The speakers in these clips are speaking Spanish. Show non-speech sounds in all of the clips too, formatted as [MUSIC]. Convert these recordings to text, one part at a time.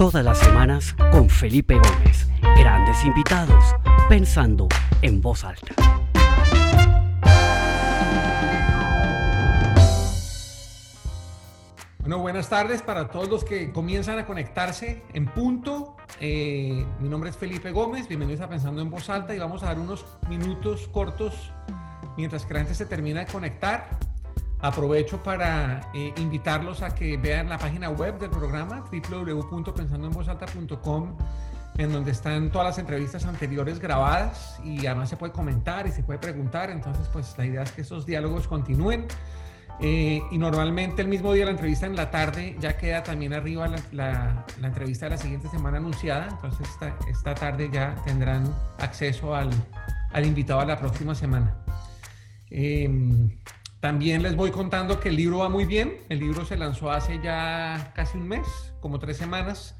Todas las semanas con Felipe Gómez. Grandes invitados, pensando en voz alta. Bueno, buenas tardes para todos los que comienzan a conectarse en punto. Eh, mi nombre es Felipe Gómez, bienvenidos a Pensando en Voz Alta y vamos a dar unos minutos cortos mientras que la gente se termina de conectar. Aprovecho para eh, invitarlos a que vean la página web del programa www.pensandoenvozalta.com en donde están todas las entrevistas anteriores grabadas y además se puede comentar y se puede preguntar. Entonces, pues la idea es que esos diálogos continúen. Eh, y normalmente el mismo día de la entrevista en la tarde ya queda también arriba la, la, entrevista de la siguiente semana anunciada. Entonces esta, esta tarde ya tendrán acceso al, al, invitado a la próxima semana. Eh, también les voy contando que el libro va muy bien. El libro se lanzó hace ya casi un mes, como tres semanas,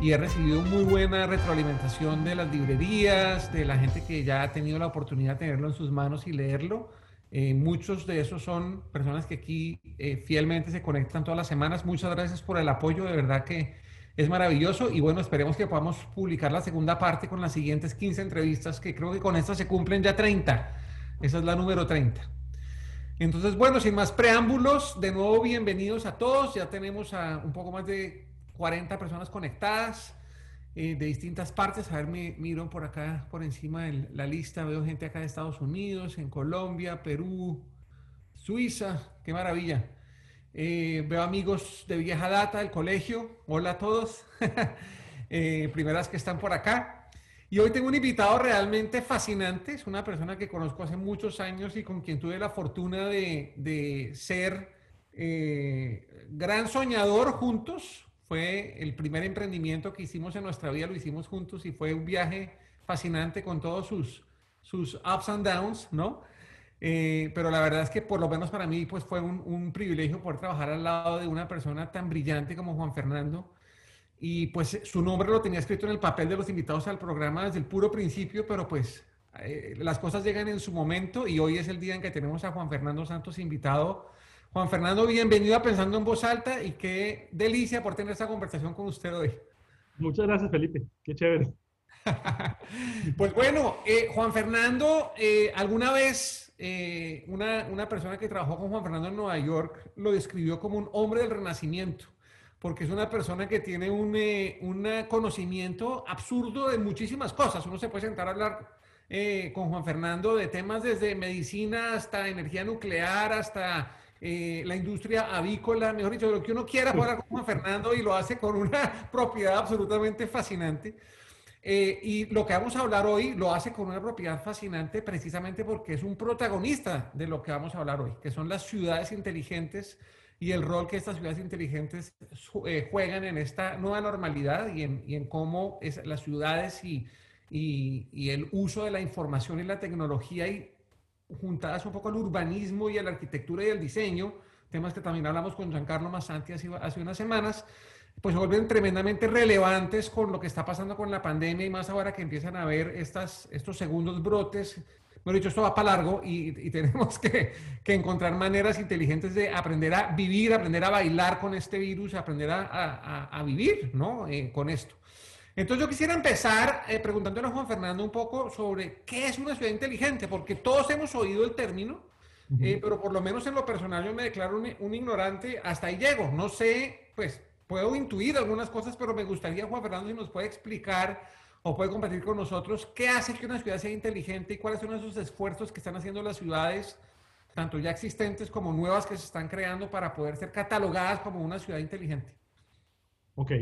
y he recibido muy buena retroalimentación de las librerías, de la gente que ya ha tenido la oportunidad de tenerlo en sus manos y leerlo. Eh, muchos de esos son personas que aquí eh, fielmente se conectan todas las semanas. Muchas gracias por el apoyo, de verdad que es maravilloso y bueno, esperemos que podamos publicar la segunda parte con las siguientes 15 entrevistas, que creo que con esta se cumplen ya 30. Esa es la número 30. Entonces, bueno, sin más preámbulos, de nuevo bienvenidos a todos. Ya tenemos a un poco más de 40 personas conectadas eh, de distintas partes. A ver, me miro por acá, por encima de la lista. Veo gente acá de Estados Unidos, en Colombia, Perú, Suiza. Qué maravilla. Eh, veo amigos de vieja data del colegio. Hola a todos. [LAUGHS] eh, primeras que están por acá. Y hoy tengo un invitado realmente fascinante, es una persona que conozco hace muchos años y con quien tuve la fortuna de, de ser eh, gran soñador juntos. Fue el primer emprendimiento que hicimos en nuestra vida, lo hicimos juntos y fue un viaje fascinante con todos sus, sus ups and downs, ¿no? Eh, pero la verdad es que por lo menos para mí pues fue un, un privilegio poder trabajar al lado de una persona tan brillante como Juan Fernando y pues su nombre lo tenía escrito en el papel de los invitados al programa desde el puro principio, pero pues eh, las cosas llegan en su momento y hoy es el día en que tenemos a Juan Fernando Santos invitado. Juan Fernando, bienvenido a Pensando en Voz Alta y qué delicia por tener esta conversación con usted hoy. Muchas gracias, Felipe. Qué chévere. [LAUGHS] pues bueno, eh, Juan Fernando, eh, alguna vez eh, una, una persona que trabajó con Juan Fernando en Nueva York lo describió como un hombre del renacimiento porque es una persona que tiene un, eh, conocimiento absurdo de muchísimas cosas. Uno se puede sentar a hablar eh, con Juan Fernando de temas desde medicina hasta energía nuclear, hasta eh, la industria avícola, mejor dicho, lo que uno quiera hablar con Juan Fernando y lo hace con una [LAUGHS] propiedad absolutamente fascinante. Eh, y lo que vamos a hablar hoy lo hace con una propiedad fascinante precisamente porque es un protagonista de lo que vamos a hablar hoy, que son las ciudades inteligentes y el rol que estas ciudades inteligentes eh, juegan en esta nueva normalidad y en, y en cómo es, las ciudades y, y, y, el uso de la información y la tecnología y juntadas un poco al urbanismo y a la arquitectura y al diseño, temas que también hablamos con Giancarlo Massanti hace, hace unas semanas, pues se vuelven tremendamente relevantes con lo que está pasando con la pandemia y más ahora que empiezan a ver estas, estos segundos brotes Mejor dicho, esto va para largo y, y tenemos que, que, encontrar maneras inteligentes de aprender a vivir, aprender a bailar con este virus, aprender a, a, a vivir ¿no? Eh, con esto. Entonces yo quisiera empezar eh, preguntándole a Juan Fernando un poco sobre qué es una ciudad inteligente, porque todos hemos oído el término, uh -huh. eh, pero por lo menos en lo personal yo me declaro un, un, ignorante, hasta ahí llego. No sé, pues puedo intuir algunas cosas, pero me gustaría, Juan Fernando, si nos puede explicar o puede compartir con nosotros qué hace que una ciudad sea inteligente y cuáles son esos esfuerzos que están haciendo las ciudades, tanto ya existentes como nuevas que se están creando para poder ser catalogadas como una ciudad inteligente. Ok,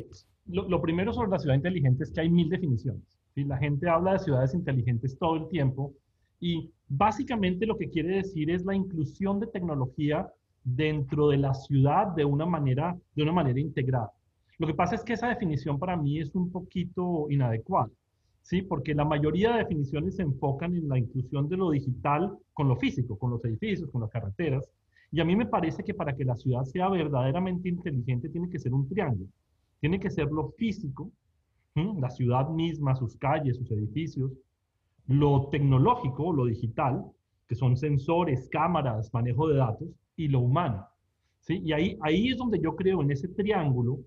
lo, primero sobre la ciudad inteligente es que hay mil definiciones. ¿sí? La gente habla de ciudades inteligentes todo el tiempo y básicamente lo que quiere decir es la inclusión de tecnología dentro de la ciudad de una manera, de una manera integrada. Lo que pasa es que esa definición para mí es un poquito inadecuada, ¿sí? Porque la mayoría de definiciones se enfocan en la inclusión de lo digital con lo físico, con los edificios, con las carreteras. Y a mí me parece que para que la ciudad sea verdaderamente inteligente tiene que ser un triángulo. Tiene que ser lo físico, la ciudad misma, sus calles, sus edificios, lo tecnológico, lo digital, que son sensores, cámaras, manejo de datos, y lo humano. ¿sí? Y ahí, ahí es donde yo creo en ese triángulo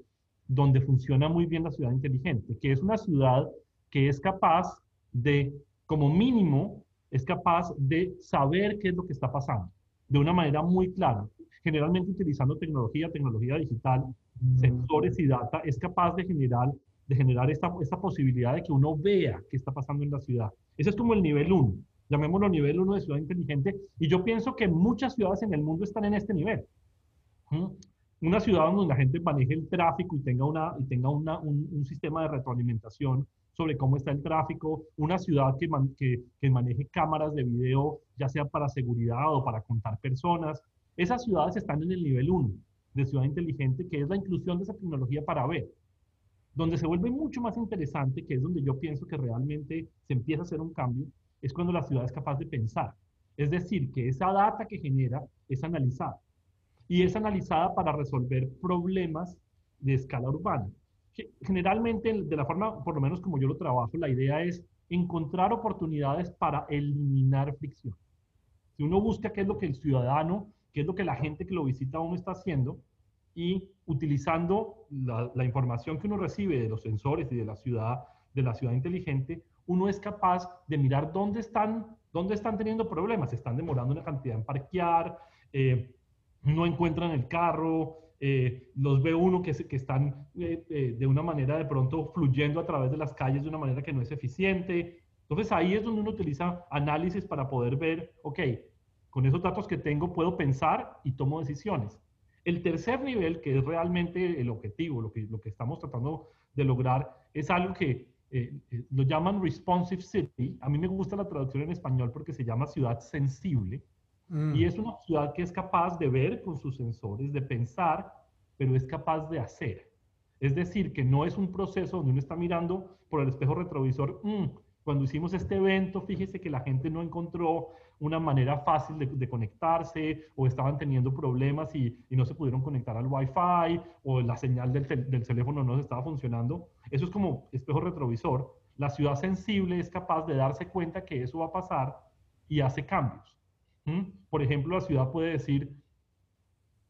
donde funciona muy bien la ciudad inteligente, que es una ciudad que es capaz de, como mínimo, es capaz de saber qué es lo que está pasando de una manera muy clara, generalmente utilizando tecnología, tecnología digital, mm. sensores y data, es capaz de generar, de generar esta, esta posibilidad de que uno vea qué está pasando en la ciudad. Ese es como el nivel 1, llamémoslo nivel 1 de ciudad inteligente, y yo pienso que muchas ciudades en el mundo están en este nivel. ¿Mm? Una ciudad donde la gente maneje el tráfico y tenga, una, y tenga una, un, sistema de retroalimentación sobre cómo está el tráfico, una ciudad que, que, que, maneje cámaras de video, ya sea para seguridad o para contar personas. Esas ciudades están en el nivel 1 de ciudad inteligente, que es la inclusión de esa tecnología para ver. Donde se vuelve mucho más interesante, que es donde yo pienso que realmente se empieza a hacer un cambio, es cuando la ciudad es capaz de pensar. Es decir, que esa data que genera es analizada. Y es analizada para resolver problemas de escala urbana. Generalmente, de la forma, por lo menos como yo lo trabajo, la idea es encontrar oportunidades para eliminar fricción. Si uno busca qué es lo que el ciudadano, qué es lo que la gente que lo visita uno está haciendo, y utilizando la, la, información que uno recibe de los sensores y de la ciudad, de la ciudad inteligente, uno es capaz de mirar dónde están, dónde están teniendo problemas. Están demorando una cantidad en parquear, eh, no encuentran el carro, eh, los ve uno que, que están eh, eh, de una manera de pronto fluyendo a través de las calles de una manera que no es eficiente. Entonces ahí es donde uno utiliza análisis para poder ver, ok, con esos datos que tengo puedo pensar y tomo decisiones. El tercer nivel, que es realmente el objetivo, lo que, lo que estamos tratando de lograr, es algo que lo llaman responsive city. A mí me gusta la traducción en español porque se llama ciudad sensible. Y mm. es una ciudad que es capaz de ver con sus sensores, de pensar, pero es capaz de hacer. Es decir, que no es un proceso donde uno está mirando por el espejo retrovisor, mm, cuando hicimos este evento, fíjese que la gente no encontró una manera fácil de, conectarse o estaban teniendo problemas y, no se pudieron conectar al Wi-Fi o la señal del, del teléfono no estaba funcionando. Eso es como espejo retrovisor. La ciudad sensible es capaz de darse cuenta que eso va a pasar y hace cambios. Por ejemplo, la ciudad puede decir,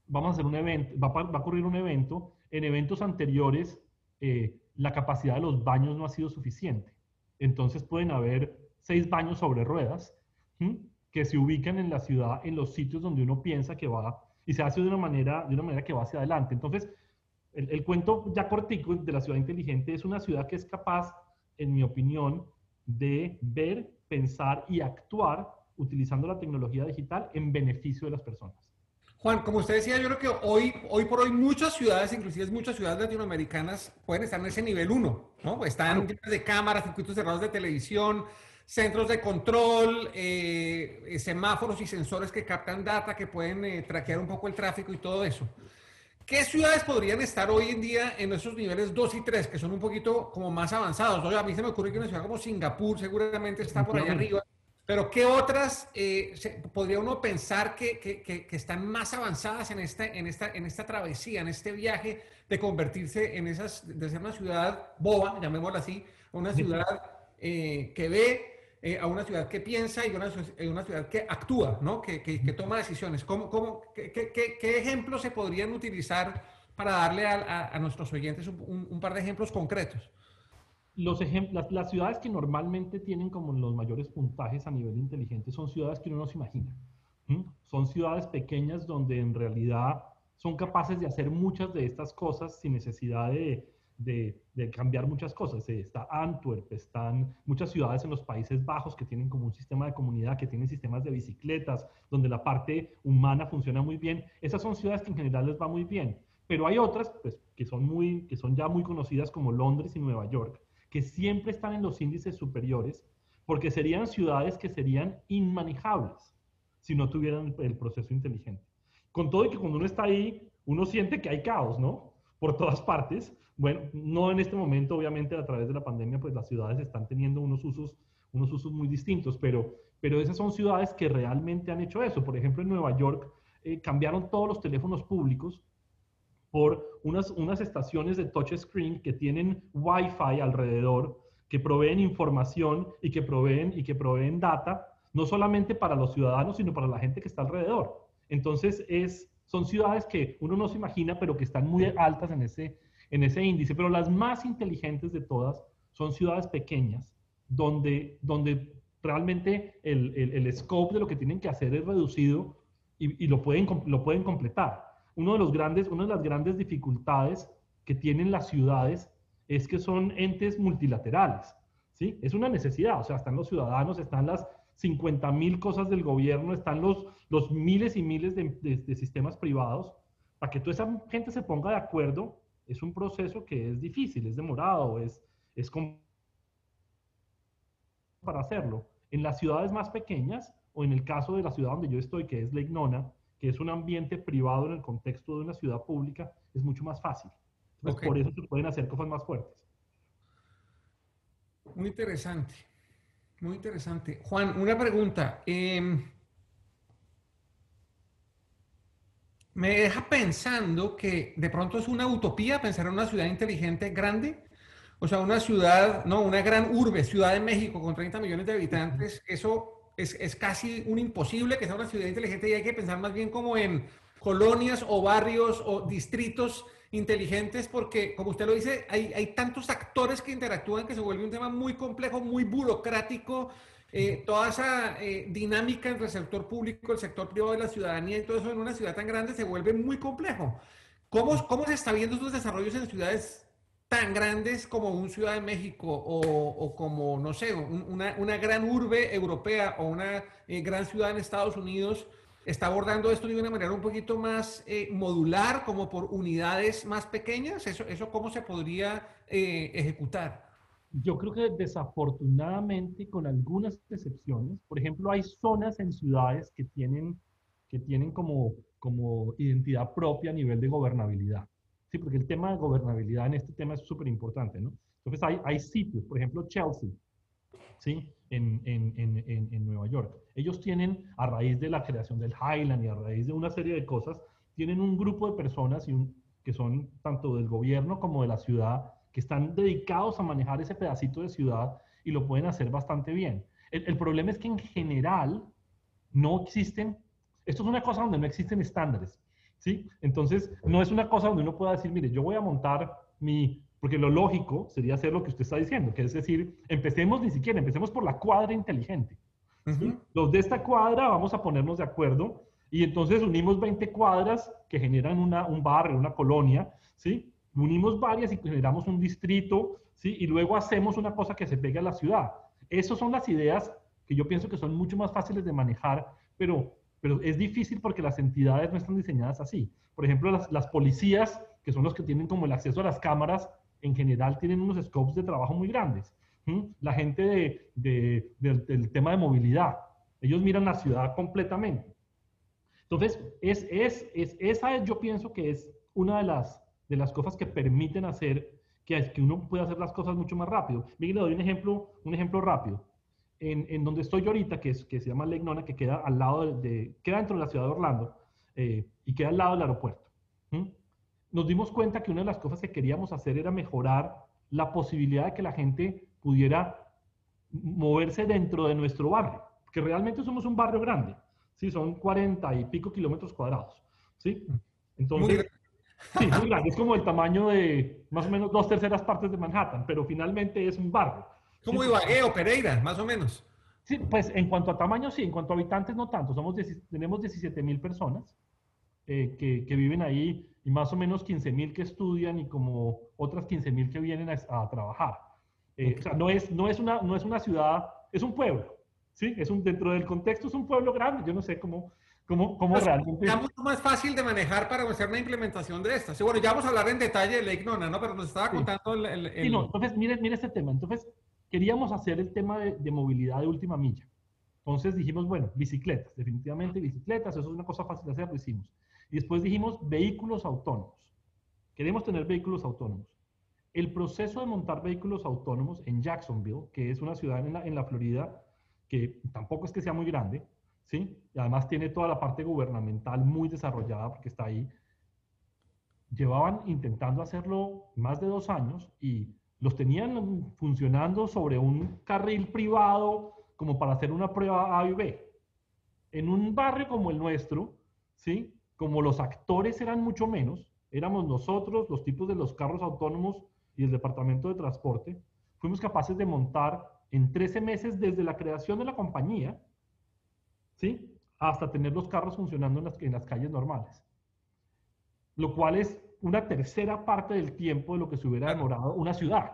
vamos a hacer un evento, va a, ocurrir un evento, en eventos anteriores eh, la capacidad de los baños no ha sido suficiente. Entonces pueden haber seis baños sobre ruedas que se ubican en la ciudad en los sitios donde uno piensa que va y se hace de una manera, que va hacia adelante. Entonces, el, el cuento ya cortico de la ciudad inteligente es una ciudad que es capaz, en mi opinión, de ver, pensar y actuar utilizando la tecnología digital en beneficio de las personas. Juan, como usted decía, yo creo que hoy, hoy por hoy muchas ciudades, inclusive muchas ciudades latinoamericanas, pueden estar en ese nivel 1, ¿no? Están llenas de cámaras, circuitos cerrados de televisión, centros de control, eh, semáforos y sensores que captan data, que pueden eh, traquear un poco el tráfico y todo eso. ¿Qué ciudades podrían estar hoy en día en esos niveles 2 y 3, que son un poquito como más avanzados? Oye, a mí se me ocurre que una ciudad como Singapur seguramente está por allá arriba. Pero ¿qué otras eh, podría uno pensar que, que, que, están más avanzadas en esta, en, esta, en esta travesía, en este viaje de convertirse en esas, de ser una ciudad boba, llamémosla así, una ciudad eh, que ve, eh, a una ciudad que piensa y una, una ciudad que actúa, ¿no? que, toma decisiones? ¿Cómo, cómo, qué, qué, ejemplos se podrían utilizar para darle a, a, nuestros oyentes un, un par de ejemplos concretos? Los ejemplos, las, ciudades que normalmente tienen como los mayores puntajes a nivel inteligente son ciudades que uno no se imagina. Son ciudades pequeñas donde en realidad son capaces de hacer muchas de estas cosas sin necesidad de, de, cambiar muchas cosas. Está Antwerp, están muchas ciudades en los Países Bajos que tienen como un sistema de comunidad, que tienen sistemas de bicicletas, donde la parte humana funciona muy bien. Esas son ciudades que en general les va muy bien. Pero hay otras pues, que, son muy, que son ya muy conocidas como Londres y Nueva York, que siempre están en los índices superiores, porque serían ciudades que serían inmanejables si no tuvieran el proceso inteligente. Con todo y que cuando uno está ahí, uno siente que hay caos, ¿no? Por todas partes. Bueno, no en este momento, obviamente, a través de la pandemia, pues las ciudades están teniendo unos usos, unos usos muy distintos, pero, pero esas son ciudades que realmente han hecho eso. Por ejemplo, en Nueva York eh, cambiaron todos los teléfonos públicos por unas, unas estaciones de touchscreen que tienen Wi-Fi alrededor, que proveen información y que proveen, y que proveen data, no solamente para los ciudadanos, sino para la gente que está alrededor. Entonces, es, son ciudades que uno no se imagina, pero que están muy altas en ese, en ese índice, pero las más inteligentes de todas son ciudades pequeñas, donde, donde realmente el, el, scope de lo que tienen que hacer es reducido y, y, lo, pueden, lo pueden completar. Uno de los grandes, una de las grandes dificultades que tienen las ciudades es que son entes multilaterales, ¿sí? Es una necesidad, o sea, están los ciudadanos, están las 50 mil cosas del gobierno, están los, los miles y miles de, de, sistemas privados. Para que toda esa gente se ponga de acuerdo, es un proceso que es difícil, es demorado, es, es para hacerlo. En las ciudades más pequeñas, o en el caso de la ciudad donde yo estoy, que es Nona, que es un ambiente privado en el contexto de una ciudad pública, es mucho más fácil. Por eso se pueden hacer cosas más fuertes. Muy interesante. Muy interesante. Juan, una pregunta. Em, me deja pensando que de pronto es una utopía pensar en una ciudad inteligente grande. O sea, una ciudad, no, una gran urbe, Ciudad de México con 30 millones de habitantes. Eso es, es casi un imposible que sea una ciudad inteligente y hay que pensar más bien como en colonias o barrios o distritos inteligentes porque, como usted lo dice, hay, hay tantos actores que interactúan que se vuelve un tema muy complejo, muy burocrático. Eh, toda esa eh, dinámica entre el sector público, el sector privado de la ciudadanía y todo eso en una ciudad tan grande se vuelve muy complejo. ¿Cómo, cómo se está viendo estos desarrollos en ciudades tan grandes como un Ciudad de México o, o como, no sé, una, una, gran urbe europea o una eh, gran ciudad en Estados Unidos? está abordando esto de una manera un poquito más eh, modular, como por unidades más pequeñas. ¿Eso, eso cómo se podría eh, ejecutar? Yo creo que desafortunadamente, con algunas excepciones, por ejemplo, hay zonas en ciudades que tienen, que tienen como, como identidad propia a nivel de gobernabilidad. Sí, porque el tema de gobernabilidad en este tema es súper importante, ¿no? Entonces hay, hay sitios, por ejemplo, Chelsea, ¿sí? En, en, en, en, Nueva York. Ellos tienen, a raíz de la creación del Highland y a raíz de una serie de cosas, tienen un grupo de personas y un, que son tanto del gobierno como de la ciudad, que están dedicados a manejar ese pedacito de ciudad y lo pueden hacer bastante bien. El, el problema es que en general no existen, esto es una cosa donde no existen estándares, ¿sí? Entonces, no es una cosa donde uno pueda decir, mire, yo voy a montar mi porque lo lógico sería hacer lo que usted está diciendo, que es decir, empecemos ni siquiera, empecemos por la cuadra inteligente. Los de esta cuadra vamos a ponernos de acuerdo y entonces unimos 20 cuadras que generan una, un barrio, una colonia, ¿sí? Unimos varias y generamos un distrito, ¿sí? Y luego hacemos una cosa que se pegue a la ciudad. Esas son las ideas que yo pienso que son mucho más fáciles de manejar, pero, pero es difícil porque las entidades no están diseñadas así. Por ejemplo, las, las policías, que son los que tienen como el acceso a las cámaras, en general tienen unos scopes de trabajo muy grandes. La gente de, del tema de movilidad, ellos miran la ciudad completamente. Entonces, es, es, es, esa yo pienso que es una de las, de las cosas que permiten hacer que, que uno pueda hacer las cosas mucho más rápido. Miguel, le doy un ejemplo, un ejemplo rápido. En, en, donde estoy yo ahorita, que, es, que se llama Lake Nona, que queda al lado de, queda dentro de la ciudad de Orlando eh, y queda al lado del aeropuerto nos dimos cuenta que una de las cosas que queríamos hacer era mejorar la posibilidad de que la gente pudiera moverse dentro de nuestro barrio, que realmente somos un barrio grande, ¿sí? Son 40 y pico kilómetros cuadrados, ¿sí? Entonces, sí, muy grande, es como el tamaño de más o menos dos terceras partes de Manhattan, pero finalmente es un barrio. Como Ibagué o Pereira, más o menos. Sí, pues en cuanto a tamaño sí, en cuanto a habitantes no tanto, somos tenemos 17 mil personas eh, que, que viven ahí y más o menos 15 mil que estudian y como otras 15 mil que vienen a, trabajar. Eh, o sea, no es, no, es una, no es una ciudad, es un pueblo, ¿sí? Es un, dentro del contexto es un pueblo grande, yo no sé cómo, cómo, cómo pues, realmente... Es mucho más fácil de manejar para hacer una implementación de esta. Sí, bueno, ya vamos a hablar en detalle de Lake Nona, ¿no? Pero nos estaba contando el... el, Sí, no, entonces, mire, mire este tema. Entonces, queríamos hacer el tema de, movilidad de última milla. Entonces dijimos, bueno, bicicletas, definitivamente bicicletas, eso es una cosa fácil de hacer, lo hicimos. Y después dijimos vehículos autónomos. Queremos tener vehículos autónomos. El proceso de montar vehículos autónomos en Jacksonville, que es una ciudad en la, en la Florida que tampoco es que sea muy grande, ¿sí? Y además tiene toda la parte gubernamental muy desarrollada porque está ahí. Llevaban intentando hacerlo más de dos años y los tenían funcionando sobre un carril privado como para hacer una prueba A y B. En un barrio como el nuestro, ¿sí? como los actores eran mucho menos, éramos nosotros, los tipos de los carros autónomos y el departamento de transporte, fuimos capaces de montar en 13 meses desde la creación de la compañía, ¿sí? Hasta tener los carros funcionando en las, en las calles normales. Lo cual es una tercera parte del tiempo de lo que se hubiera demorado una ciudad.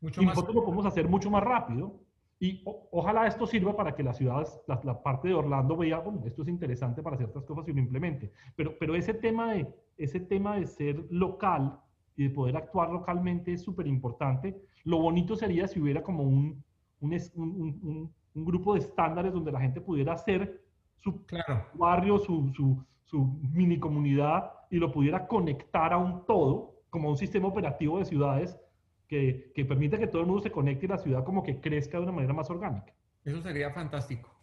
Mucho y nosotros lo podemos hacer mucho más rápido y ojalá esto sirva para que las ciudades, la, parte de Orlando vea, bueno, esto es interesante para ciertas cosas y lo implemente. Pero, pero ese, tema de, ese tema de ser local y de poder actuar localmente es súper importante. Lo bonito sería si hubiera como un, un, un, un, grupo de estándares donde la gente pudiera hacer su claro. barrio, su, su, su mini comunidad y lo pudiera conectar a un todo, como un sistema operativo de ciudades que, que permita que todo el mundo se conecte y la ciudad como que crezca de una manera más orgánica. Eso sería fantástico.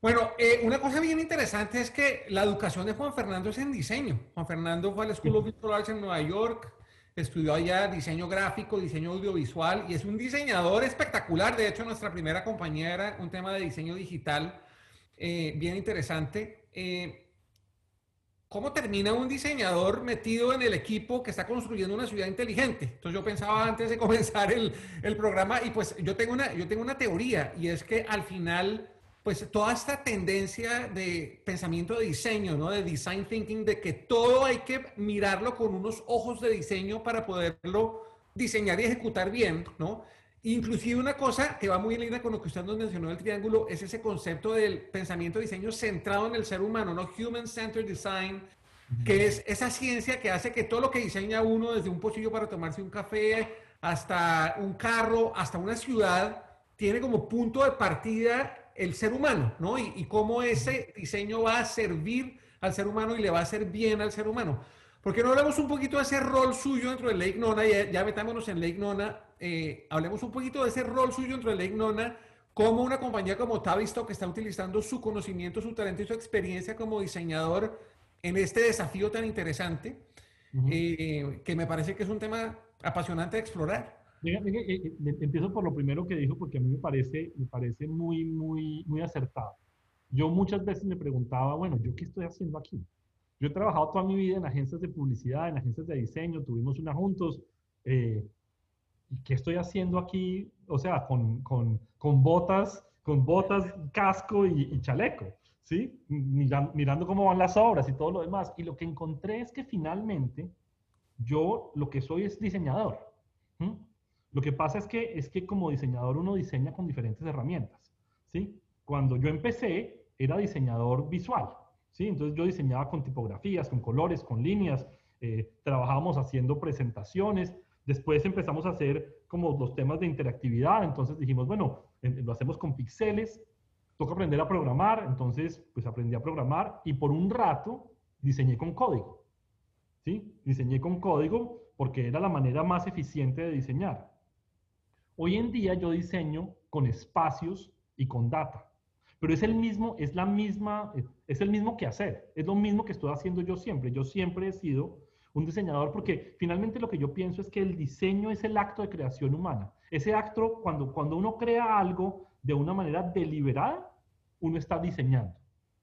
Bueno, eh, una cosa bien interesante es que la educación de Juan Fernando es en diseño. Juan Fernando fue a la School of Visual Arts en Nueva York, estudió allá diseño gráfico, diseño audiovisual y es un diseñador espectacular. De hecho, nuestra primera compañía era un tema de diseño digital eh, bien interesante. Eh, ¿Cómo termina un diseñador metido en el equipo que está construyendo una ciudad inteligente? Entonces yo pensaba antes de [LAUGHS] comenzar el, el, programa y pues yo tengo, una, yo tengo una teoría y es que al final pues toda esta tendencia de pensamiento de diseño, ¿no? De design thinking, de que todo hay que mirarlo con unos ojos de diseño para poderlo diseñar y ejecutar bien, ¿no? Inclusive una cosa que va muy en línea con lo que usted nos mencionó del triángulo es ese concepto del pensamiento de diseño centrado en el ser humano, ¿no? Human Centered Design, que es esa ciencia que hace que todo lo que diseña uno, desde un pocillo para tomarse un café, hasta un carro, hasta una ciudad, tiene como punto de partida el ser humano, ¿no? Y, y cómo ese diseño va a servir al ser humano y le va a hacer bien al ser humano. ¿Por qué no hablamos un poquito de ese rol suyo dentro de Lake Nona? Ya, ya metámonos en Lake Nona. Eh, hablemos un poquito de ese rol suyo dentro de Lake Nona. Cómo una compañía como Tavistock está utilizando su conocimiento, su talento y su experiencia como diseñador en este desafío tan interesante, eh, que me parece que es un tema apasionante de explorar. Eh, empiezo por lo primero que dijo, porque a mí me parece, me parece muy, muy, muy acertado. Yo muchas veces me preguntaba, bueno, ¿yo qué estoy haciendo aquí? Yo he trabajado toda mi vida en agencias de publicidad, en agencias de diseño, tuvimos una juntos. Eh, ¿Y qué estoy haciendo aquí? O sea, con, con, con botas, con botas, casco y, chaleco, ¿sí? Mirando, cómo van las obras y todo lo demás. Y lo que encontré es que finalmente yo lo que soy es diseñador. Lo que pasa es que, es que como diseñador uno diseña con diferentes herramientas, ¿sí? Cuando yo empecé era diseñador visual, ¿sí? Entonces yo diseñaba con tipografías, con colores, con líneas, eh, trabajábamos haciendo presentaciones, después empezamos a hacer como los temas de interactividad, entonces dijimos, bueno, lo hacemos con píxeles, toca aprender a programar, entonces pues aprendí a programar y por un rato diseñé con código, ¿sí? Diseñé con código porque era la manera más eficiente de diseñar. Hoy en día yo diseño con espacios y con data pero es el mismo, es la misma, es el mismo que hacer, es lo mismo que estoy haciendo yo siempre. Yo siempre he sido un diseñador porque finalmente lo que yo pienso es que el diseño es el acto de creación humana. Ese acto, cuando, cuando uno crea algo de una manera deliberada, uno está diseñando.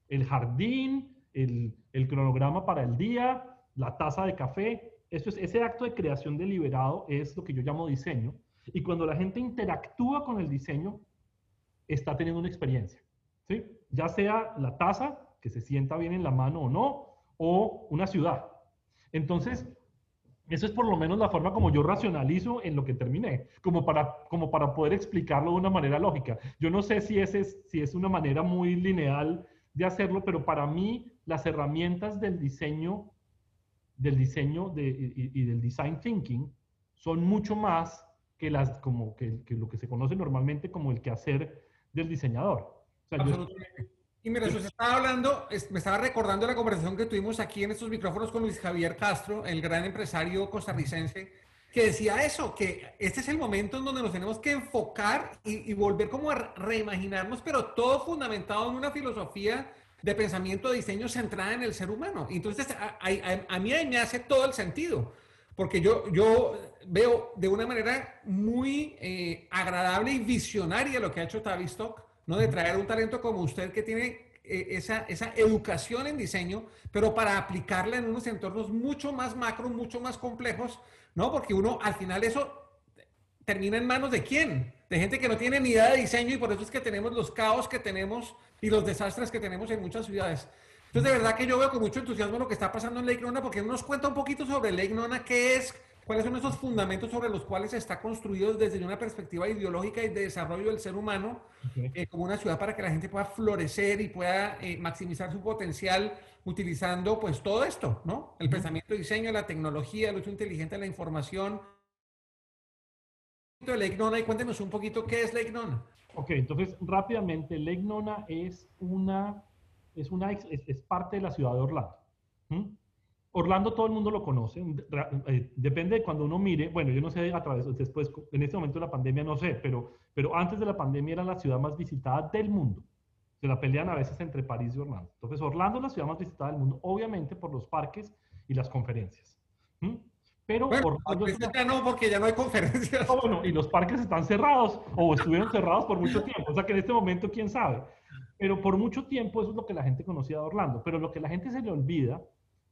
El jardín, el, el cronograma para el día, la taza de café, eso es, ese acto de creación deliberado es lo que yo llamo diseño. Y cuando la gente interactúa con el diseño, está teniendo una experiencia. Ya sea la taza, que se sienta bien en la mano o no, o una ciudad. Entonces, eso es por lo menos la forma como yo racionalizo en lo que terminé, como para, como para poder explicarlo de una manera lógica. Yo no sé si, es, si es una manera muy lineal de hacerlo, pero para mí las herramientas del diseño, del diseño y, del design thinking son mucho más que, las, como que, que lo que se conoce normalmente como el quehacer del diseñador. Y mira, usted estaba hablando, me estaba recordando la conversación que tuvimos aquí en estos micrófonos con Luis Javier Castro, el gran empresario costarricense, que decía eso, que este es el momento en donde nos tenemos que enfocar y, volver como a reimaginarnos, pero todo fundamentado en una filosofía de pensamiento de diseño centrada en el ser humano. Entonces, a, mí me hace todo el sentido, porque yo, yo veo de una manera muy eh, agradable y visionaria lo que ha hecho Tavistock ¿no? De traer un talento como usted que tiene eh, esa, esa educación en diseño, pero para aplicarla en unos entornos mucho más macro, mucho más complejos, ¿no? Porque uno al final eso termina en manos de quién? De gente que no tiene ni idea de diseño y por eso es que tenemos los caos que tenemos y los desastres que tenemos en muchas ciudades. Entonces, de verdad que yo veo con mucho entusiasmo lo que está pasando en Lake Nona, porque nos cuenta un poquito sobre Lake Nona, qué es, cuáles son esos fundamentos sobre los cuales está construido desde una perspectiva ideológica y de desarrollo del ser humano, eh, como una ciudad para que la gente pueda florecer y pueda eh, maximizar su potencial utilizando pues todo esto, ¿no? El pensamiento de diseño, la tecnología, el uso inteligente de la información, de Lake Nona y cuéntenos un poquito qué es Lake Nona. Ok, entonces rápidamente, Lake Nona es una, es una, es, es parte de la ciudad de Orlando. Orlando todo el mundo lo conoce, eh, depende de cuando uno mire, bueno, yo no sé a través, después, en este momento de la pandemia no sé, pero, pero antes de la pandemia era la ciudad más visitada del mundo. Se la pelean a veces entre París y Orlando. Entonces, Orlando es la ciudad más visitada del mundo, obviamente por los parques y las conferencias. Pero bueno, ya no, porque ya no hay conferencias. Bueno, y los parques están cerrados o estuvieron cerrados por mucho tiempo. O sea que en este momento, quién sabe. Pero por mucho tiempo eso es lo que la gente conocía de Orlando. Pero lo que la gente se le olvida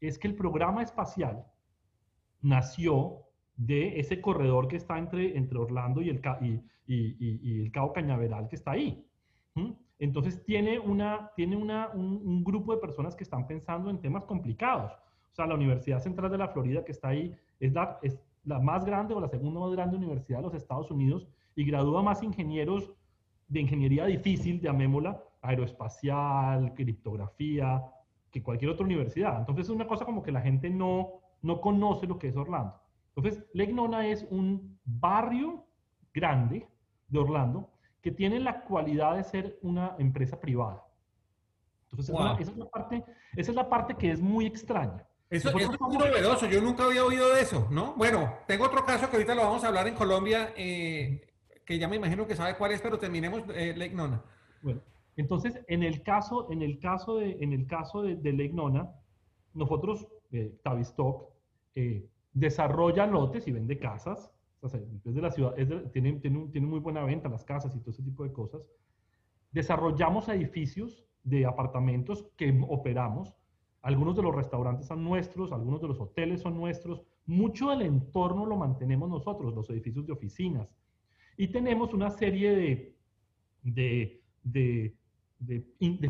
es que el programa espacial nació de ese corredor que está entre, entre Orlando y el, y, y, el Cabo Cañaveral que está ahí. Entonces tiene, una, tiene una, un, un, grupo de personas que están pensando en temas complicados. O sea, la Universidad Central de la Florida que está ahí es la, es la más grande o la segunda más grande universidad de los Estados Unidos y gradúa más ingenieros de ingeniería difícil, llamémosla, aeroespacial, criptografía, que cualquier otra universidad. Entonces es una cosa como que la gente no, no conoce lo que es Orlando. Entonces, Lake Nona es un barrio grande de Orlando que tiene la cualidad de ser una empresa privada. Entonces, esa, es la parte, esa es la parte que es muy extraña. Eso, es muy novedoso, yo nunca había oído de eso, ¿no? Bueno, tengo otro caso que ahorita lo vamos a hablar en Colombia, eh, que ya me imagino que sabe cuál es, pero terminemos eh, Lake Nona. Bueno, entonces, en el caso, en el caso, de, en el caso de, Nona, nosotros, eh, Tavistock, eh, desarrolla lotes y vende casas, o sea, es de la ciudad, tiene, tiene, tiene muy buena venta las casas y todo ese tipo de cosas. Desarrollamos edificios de apartamentos que operamos, algunos de los restaurantes son nuestros, algunos de los hoteles son nuestros. Mucho del entorno lo mantenemos nosotros, los edificios de oficinas. Y tenemos una serie de, de, de, de,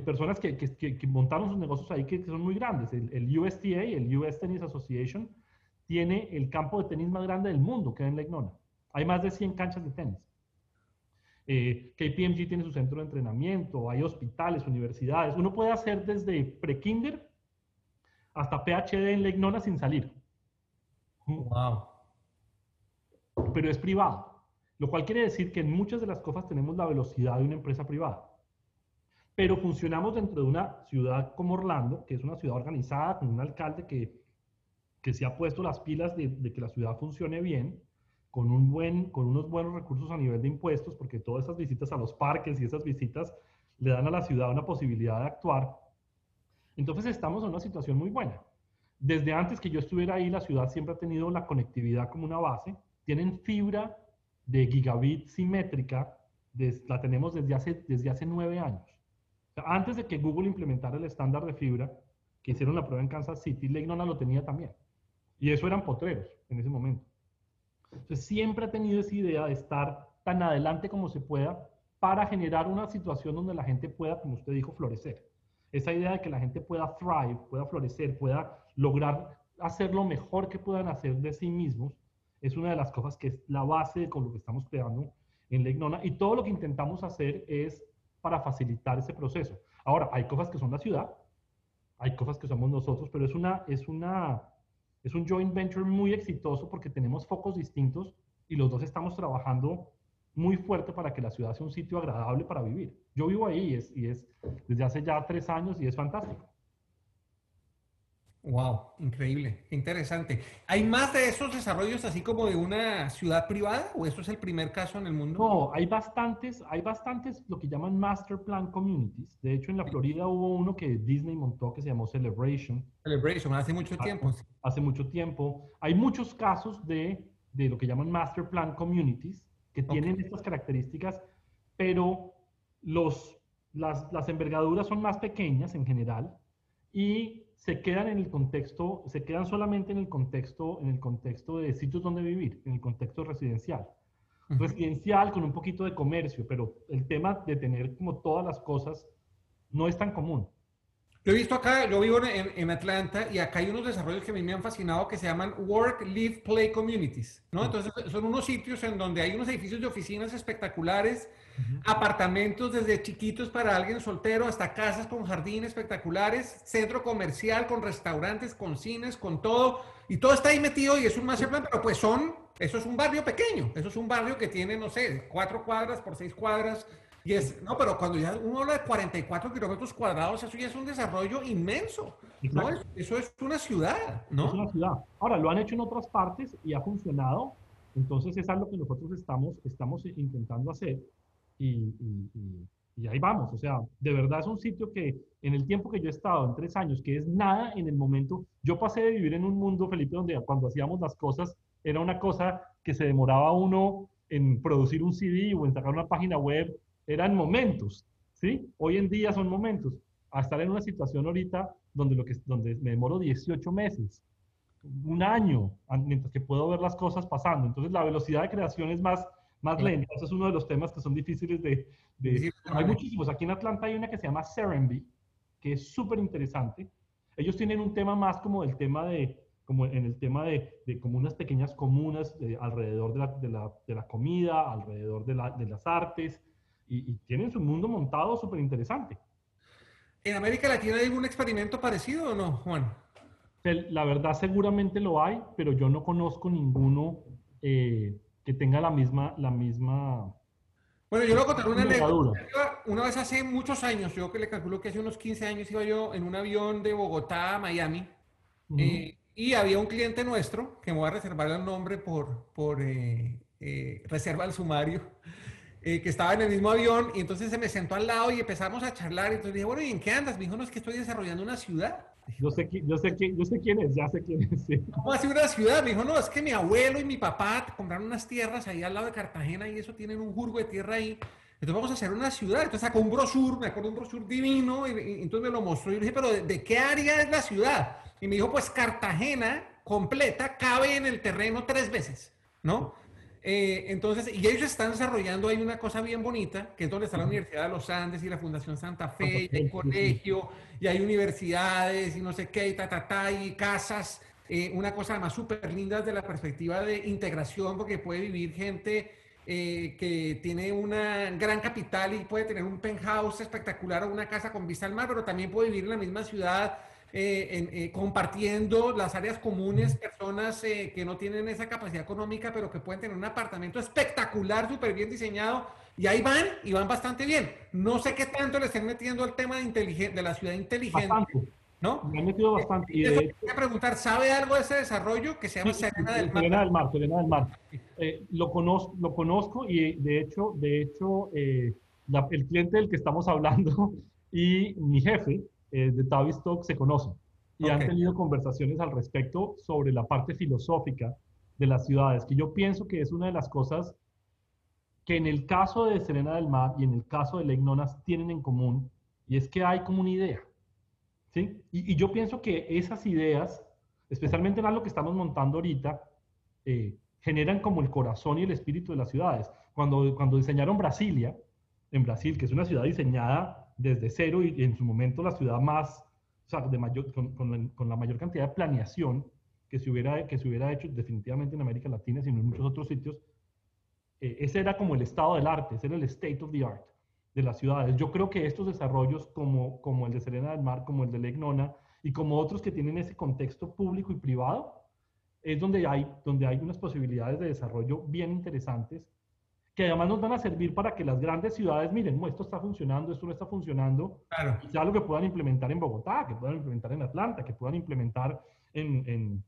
personas que, que, que, montaron sus negocios ahí que, son muy grandes. El, el, USTA, el US Tennis Association, tiene el campo de tenis más grande del mundo, que es en Nona. Hay más de 100 canchas de tenis. Eh, KPMG tiene su centro de entrenamiento, hay hospitales, universidades. Uno puede hacer desde pre-kinder hasta PhD en Legnona sin salir. Wow. Pero es privado, lo cual quiere decir que en muchas de las cosas tenemos la velocidad de una empresa privada. Pero funcionamos dentro de una ciudad como Orlando, que es una ciudad organizada, con un alcalde que, que se ha puesto las pilas de, de que la ciudad funcione bien, con, un buen, con unos buenos recursos a nivel de impuestos, porque todas esas visitas a los parques y esas visitas le dan a la ciudad una posibilidad de actuar entonces estamos en una situación muy buena. Desde antes que yo estuviera ahí, la ciudad siempre ha tenido la conectividad como una base. Tienen fibra de gigabit simétrica, la tenemos desde hace, desde hace nueve años. Antes de que Google implementara el estándar de fibra, que hicieron la prueba en Kansas City, Lake Nona lo tenía también. Y eso eran potreros en ese momento. Entonces siempre ha tenido esa idea de estar tan adelante como se pueda para generar una situación donde la gente pueda, como usted dijo, florecer. Esa idea de que la gente pueda thrive, pueda florecer, pueda lograr hacer lo mejor que puedan hacer de sí mismos, es una de las cosas que es la base con lo que estamos creando en Legnona y todo lo que intentamos hacer es para facilitar ese proceso. Ahora, hay cosas que son la ciudad, hay cosas que somos nosotros, pero es una, es una, es un joint venture muy exitoso porque tenemos focos distintos y los dos estamos trabajando muy fuerte para que la ciudad sea un sitio agradable para vivir. Yo vivo ahí y es, y es desde hace ya tres años y es fantástico. Wow, increíble, interesante. ¿Hay más de esos desarrollos así como de una ciudad privada o esto es el primer caso en el mundo? No, hay bastantes, hay bastantes lo que llaman master plan communities. De hecho, en la Florida hubo uno que Disney montó que se llamó Celebration. Celebration, hace mucho tiempo. Hace, mucho tiempo. Hay muchos casos de, de lo que llaman master plan communities que tienen estas características, pero los, las, las envergaduras son más pequeñas en general y se quedan en el contexto, se quedan solamente en el contexto, en el contexto de sitios donde vivir, en el contexto residencial. Residencial con un poquito de comercio, pero el tema de tener como todas las cosas no es tan común. Yo he visto acá, yo vivo en, en, Atlanta y acá hay unos desarrollos que a mí me han fascinado que se llaman Work, Live, Play Communities, ¿no? Entonces son unos sitios en donde hay unos edificios de oficinas espectaculares, apartamentos desde chiquitos para alguien soltero hasta casas con jardines espectaculares, centro comercial con restaurantes, con cines, con todo, y todo está ahí metido y es un master plan, pero pues son, eso es un barrio pequeño, eso es un barrio que tiene, no sé, cuatro cuadras por seis cuadras, y es, no, pero cuando ya uno habla de 44 kilómetros cuadrados, eso ya es un desarrollo inmenso. ¿no? Eso es una ciudad, ¿no? Es una ciudad. Ahora, lo han hecho en otras partes y ha funcionado. Entonces, es algo que nosotros estamos, estamos intentando hacer. Y, y, ahí vamos. O sea, de verdad es un sitio que en el tiempo que yo he estado, en tres años, que es nada en el momento, yo pasé de vivir en un mundo, Felipe, donde cuando hacíamos las cosas, era una cosa que se demoraba uno en producir un CD o en sacar una página web eran momentos, ¿sí? Hoy en día son momentos. A estar en una situación ahorita donde, lo que, donde me demoro 18 meses, un año, mientras que puedo ver las cosas pasando. Entonces la velocidad de creación es más, más lenta. Ese es uno de los temas que son difíciles de... hay muchísimos. Aquí en Atlanta hay una que se llama Serenby, que es súper interesante. Ellos tienen un tema más como el tema de, como en el tema de, de como unas pequeñas comunas eh, alrededor de la, de, la, de la, comida, alrededor de, de las artes, y, tienen su mundo montado súper interesante. ¿En América Latina hay algún experimento parecido o no, Juan? La verdad seguramente lo hay, pero yo no conozco ninguno eh, que tenga la misma, la misma... Bueno, yo lo voy a contar una anécdota. Una vez hace muchos años, yo que le calculo que hace unos 15 años iba yo en un avión de Bogotá a Miami eh, y había un cliente nuestro, que me voy a reservar el nombre por, por eh, reserva al sumario, eh, que estaba en el mismo avión y entonces se me sentó al lado y empezamos a charlar. Y entonces dije, bueno, ¿y en qué andas? Me dijo, no, es que estoy desarrollando una ciudad. Yo sé, yo sé, yo sé quién es, ya sé quién es. Sí. [LAUGHS] ¿Cómo hace una ciudad? Me dijo, no, es que mi abuelo y mi papá compraron unas tierras ahí al lado de Cartagena y eso tienen un jurgo de tierra ahí. Entonces vamos a hacer una ciudad. Entonces sacó un brochure, me acuerdo un brochure divino, y, entonces me lo mostró. Y yo dije, pero ¿de, ¿de, qué área es la ciudad? Y me dijo, pues Cartagena completa cabe en el terreno tres veces, ¿no? Eh, entonces, y ellos están desarrollando ahí una cosa bien bonita, que es donde está la Universidad de los Andes y la Fundación Santa Fe, y hay colegio, y hay universidades, y no sé qué, y ta, ta, ta, y casas. Eh, una cosa además súper linda desde la perspectiva de integración, porque puede vivir gente eh, que tiene una gran capital y puede tener un penthouse espectacular o una casa con vista al mar, pero también puede vivir en la misma ciudad eh, eh, compartiendo las áreas comunes, personas eh, que no tienen esa capacidad económica, pero que pueden tener un apartamento espectacular, súper bien diseñado, y ahí van, y van bastante bien. No sé qué tanto le estén metiendo al tema de, de la ciudad inteligente. ¿No? Me han metido bastante. Y de... preguntar, ¿sabe algo de ese desarrollo que se llama Serena del Mar? Serena del Mar, Serena del Mar. lo, conozco, lo conozco y de hecho, de hecho el cliente del que estamos hablando [LAUGHS] y mi jefe, eh, de Tavistock se conocen y han tenido conversaciones al respecto sobre la parte filosófica de las ciudades, que yo pienso que es una de las cosas que en el caso de Serena del Mar y en el caso de Lake Nonas tienen en común, y es que hay como una idea. ¿sí? Y, yo pienso que esas ideas, especialmente en algo que estamos montando ahorita, eh, generan como el corazón y el espíritu de las ciudades. Cuando, cuando diseñaron Brasilia, en Brasil, que es una ciudad diseñada desde cero y, en su momento la ciudad más, o sea, de mayor, con, la mayor cantidad de planeación que se, hubiera, que se hubiera hecho definitivamente en América Latina, sino en muchos otros sitios, eh, ese era como el estado del arte, ese era el state of the art de las ciudades. Yo creo que estos desarrollos como, como el de Serena del Mar, como el de Legnona y como otros que tienen ese contexto público y privado, es donde hay, donde hay unas posibilidades de desarrollo bien interesantes que además nos van a servir para que las grandes ciudades miren, esto está funcionando, esto no está funcionando, claro. y algo que puedan implementar en Bogotá, que puedan implementar en Atlanta, que puedan implementar en, en,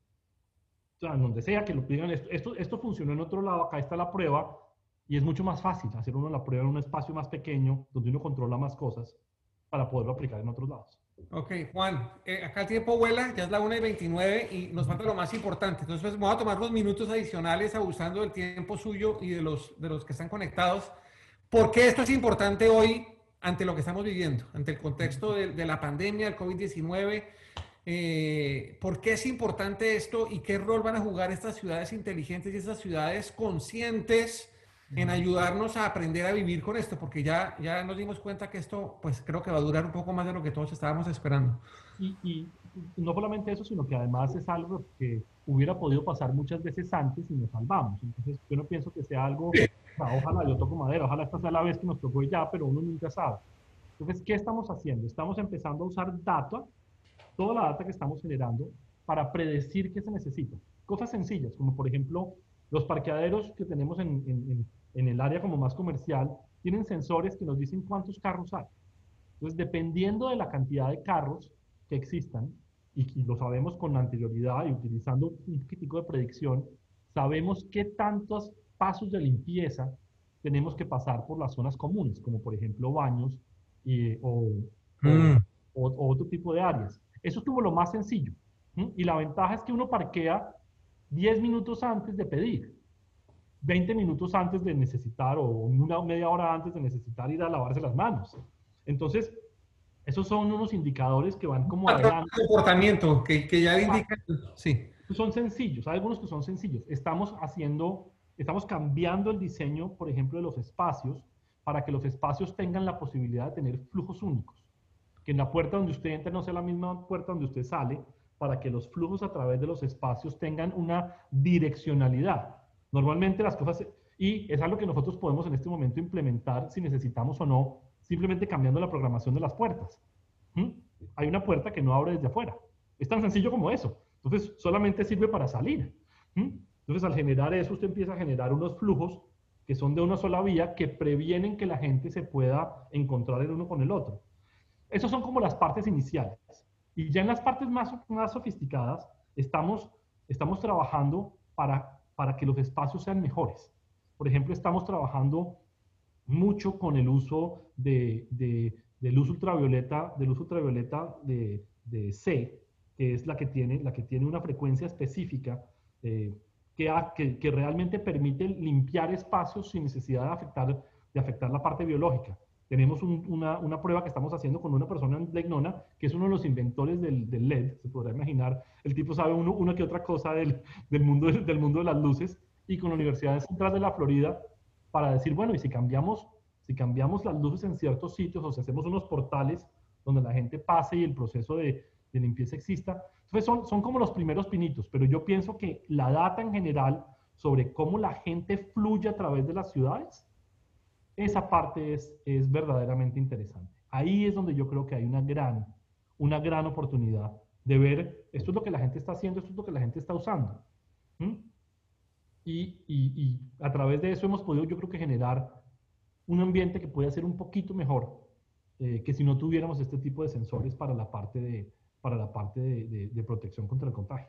o sea, donde sea que lo pidan. Esto, esto, esto, funcionó en otro lado, acá está la prueba, y es mucho más fácil hacer uno la prueba en un espacio más pequeño, donde uno controla más cosas, para poderlo aplicar en otros lados. Ok, Juan, eh, acá el tiempo vuela, ya es la 1 y 29 y nos falta lo más importante. Entonces, pues, vamos a tomar los minutos adicionales abusando del tiempo suyo y de los, de los que están conectados. ¿Por qué esto es importante hoy ante lo que estamos viviendo, ante el contexto de, la pandemia, el COVID-19. Eh, ¿Por qué es importante esto y qué rol van a jugar estas ciudades inteligentes y estas ciudades conscientes en ayudarnos a aprender a vivir con esto? Porque ya, ya nos dimos cuenta que esto, pues creo que va a durar un poco más de lo que todos estábamos esperando. Y, no solamente eso, sino que además es algo que hubiera podido pasar muchas veces antes y nos salvamos. Entonces, yo no pienso que sea algo ojalá yo toco madera, ojalá esta sea la vez que nos tocó ya, pero uno nunca sabe. Entonces, ¿qué estamos haciendo? Estamos empezando a usar data, toda la data que estamos generando, para predecir qué se necesita. Cosas sencillas, como por ejemplo, los parqueaderos que tenemos en, en, en el área como más comercial, tienen sensores que nos dicen cuántos carros hay. Entonces, dependiendo de la cantidad de carros que existan, y, y lo sabemos con anterioridad y utilizando un poquitico de predicción, sabemos qué tantos pasos de limpieza tenemos que pasar por las zonas comunes, como por ejemplo baños y, o, mm. otro tipo de áreas. Eso es como lo más sencillo. Y la ventaja es que uno parquea 10 minutos antes de pedir, 20 minutos antes de necesitar o una media hora antes de necesitar ir a lavarse las manos. Entonces, esos son unos indicadores que van como adelante. comportamiento que, que ya indican, sí. Son sencillos, hay algunos que son sencillos. Estamos haciendo Estamos cambiando el diseño, por ejemplo, de los espacios para que los espacios tengan la posibilidad de tener flujos únicos. Que en la puerta donde usted entra no sea la misma puerta donde usted sale, para que los flujos a través de los espacios tengan una direccionalidad. Normalmente las cosas, y es algo que nosotros podemos en este momento implementar si necesitamos o no, simplemente cambiando la programación de las puertas. Hay una puerta que no abre desde afuera. Es tan sencillo como eso. Entonces, solamente sirve para salir. ¿Mm? Entonces, al generar eso, usted empieza a generar unos flujos que son de una sola vía que previenen que la gente se pueda encontrar el uno con el otro. Esas son como las partes iniciales. Y ya en las partes más, más sofisticadas, estamos, estamos trabajando para, para que los espacios sean mejores. Por ejemplo, estamos trabajando mucho con el uso de, de, luz ultravioleta, de luz ultravioleta de, C, que es la que tiene, una frecuencia específica eh, que, realmente permite limpiar espacios sin necesidad de afectar la parte biológica. Tenemos una, una, prueba que estamos haciendo con una persona en Legnona, que es uno de los inventores del, del LED, se podrá imaginar, el tipo sabe uno, una que otra cosa del, del, mundo, del mundo de las luces, y con la Universidad Central de la Florida, para decir, bueno, y si cambiamos, si cambiamos las luces en ciertos sitios, o si hacemos unos portales donde la gente pase y el proceso de, de limpieza exista. Entonces son, son como los primeros pinitos, pero yo pienso que la data en general sobre cómo la gente fluye a través de las ciudades, esa parte es, es verdaderamente interesante. Ahí es donde yo creo que hay una gran, una gran oportunidad de ver, esto es lo que la gente está haciendo, esto es lo que la gente está usando. Y, y, y, a través de eso hemos podido, yo creo que generar un ambiente que puede ser un poquito mejor eh, que si no tuviéramos este tipo de sensores para la parte de, para la parte de, protección contra el contagio.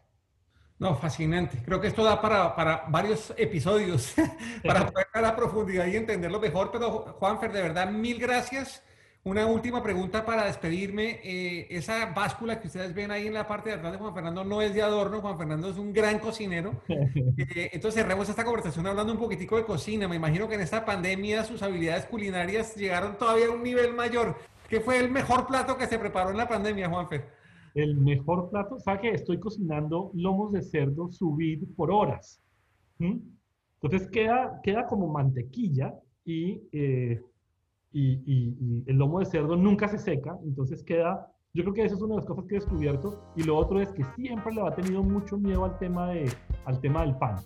No, fascinante. Creo que esto da para, para varios episodios, [LAUGHS] para poder a la profundidad y entenderlo mejor. Pero, Juanfer, de verdad, mil gracias. Una última pregunta para despedirme. Eh, esa báscula que ustedes ven ahí en la parte de atrás de Juan Fernando no es de adorno. Juan Fernando es un gran cocinero. [LAUGHS] Eh, entonces cerremos esta conversación hablando un poquitico de cocina. Me imagino que en esta pandemia sus habilidades culinarias llegaron todavía a un nivel mayor. ¿Qué fue el mejor plato que se preparó en la pandemia, Juanfer? El mejor plato, ¿sabe que estoy cocinando lomos de cerdo subir por horas? Entonces queda, queda como mantequilla eh, y, y, el lomo de cerdo nunca se seca, entonces queda, yo creo que esa es una de las cosas que he descubierto y lo otro es que siempre le ha tenido mucho miedo al tema, de, al tema del pan.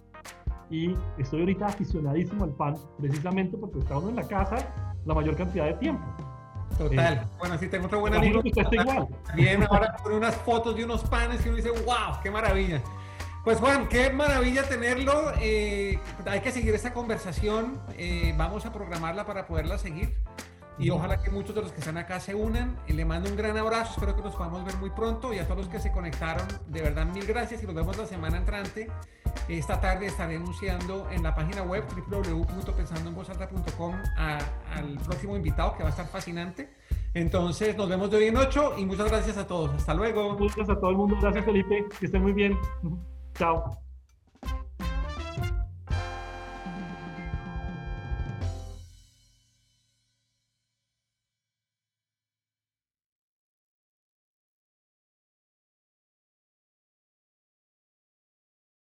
Y estoy ahorita aficionadísimo al pan, precisamente porque está uno en la casa la mayor cantidad de tiempo. Total. bueno, sí, tengo otro buen amigo. Que está igual. Bien, ahora pone unas fotos de unos panes y uno dice, wow, qué maravilla. Pues Juan, qué maravilla tenerlo. Eh, hay que seguir esta conversación. Eh, vamos a programarla para poderla seguir. Y ojalá que muchos de los que están acá se unan. Le mando un gran abrazo. Espero que nos podamos ver muy pronto. Y a todos los que se conectaron, de verdad, mil gracias. Y nos vemos la semana entrante. Esta tarde estaré anunciando en la página web www.pensandoenvozalta.com al próximo invitado que va a estar fascinante. Entonces, nos vemos de hoy en ocho y muchas gracias a todos. Hasta luego. Muchas gracias a todo el mundo. Gracias, Felipe. Que estén muy bien. Chao.